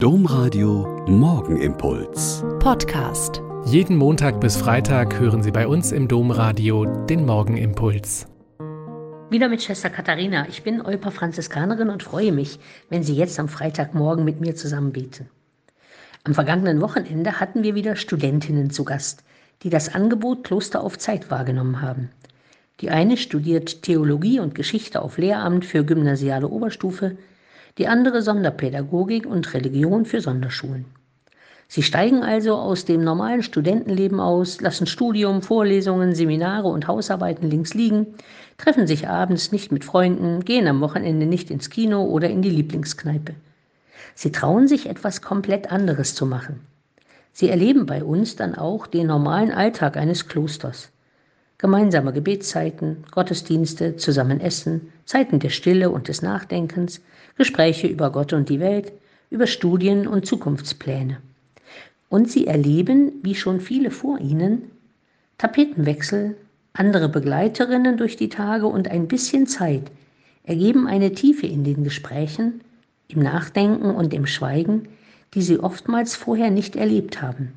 Domradio Morgenimpuls. Podcast. Jeden Montag bis Freitag hören Sie bei uns im Domradio den Morgenimpuls. Wieder mit Schwester Katharina. Ich bin Euper Franziskanerin und freue mich, wenn Sie jetzt am Freitagmorgen mit mir zusammen beten. Am vergangenen Wochenende hatten wir wieder Studentinnen zu Gast, die das Angebot Kloster auf Zeit wahrgenommen haben. Die eine studiert Theologie und Geschichte auf Lehramt für gymnasiale Oberstufe, die andere Sonderpädagogik und Religion für Sonderschulen. Sie steigen also aus dem normalen Studentenleben aus, lassen Studium, Vorlesungen, Seminare und Hausarbeiten links liegen, treffen sich abends nicht mit Freunden, gehen am Wochenende nicht ins Kino oder in die Lieblingskneipe. Sie trauen sich etwas komplett anderes zu machen. Sie erleben bei uns dann auch den normalen Alltag eines Klosters. Gemeinsame Gebetszeiten, Gottesdienste, zusammen essen, Zeiten der Stille und des Nachdenkens, Gespräche über Gott und die Welt, über Studien und Zukunftspläne. Und sie erleben, wie schon viele vor ihnen, Tapetenwechsel, andere Begleiterinnen durch die Tage und ein bisschen Zeit ergeben eine Tiefe in den Gesprächen, im Nachdenken und im Schweigen, die sie oftmals vorher nicht erlebt haben.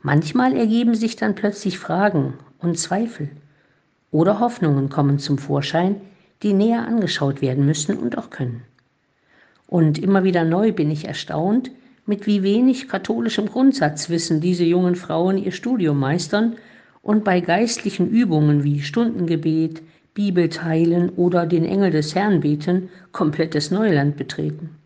Manchmal ergeben sich dann plötzlich Fragen und Zweifel oder Hoffnungen kommen zum Vorschein, die näher angeschaut werden müssen und auch können. Und immer wieder neu bin ich erstaunt, mit wie wenig katholischem Grundsatzwissen diese jungen Frauen ihr Studium meistern und bei geistlichen Übungen wie Stundengebet, Bibelteilen oder den Engel des Herrn beten komplettes Neuland betreten.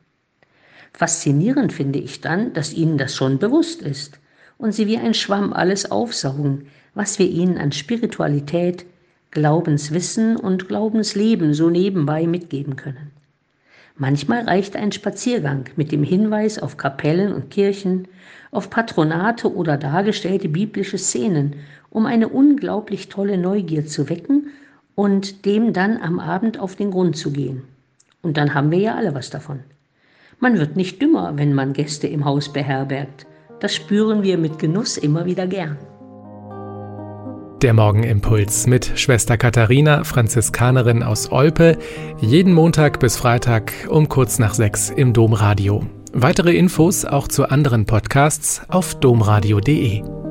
Faszinierend finde ich dann, dass ihnen das schon bewusst ist und sie wie ein Schwamm alles aufsaugen, was wir ihnen an Spiritualität, Glaubenswissen und Glaubensleben so nebenbei mitgeben können. Manchmal reicht ein Spaziergang mit dem Hinweis auf Kapellen und Kirchen, auf Patronate oder dargestellte biblische Szenen, um eine unglaublich tolle Neugier zu wecken und dem dann am Abend auf den Grund zu gehen. Und dann haben wir ja alle was davon. Man wird nicht dümmer, wenn man Gäste im Haus beherbergt. Das spüren wir mit Genuss immer wieder gern. Der Morgenimpuls mit Schwester Katharina, Franziskanerin aus Olpe, jeden Montag bis Freitag um kurz nach sechs im Domradio. Weitere Infos auch zu anderen Podcasts auf domradio.de.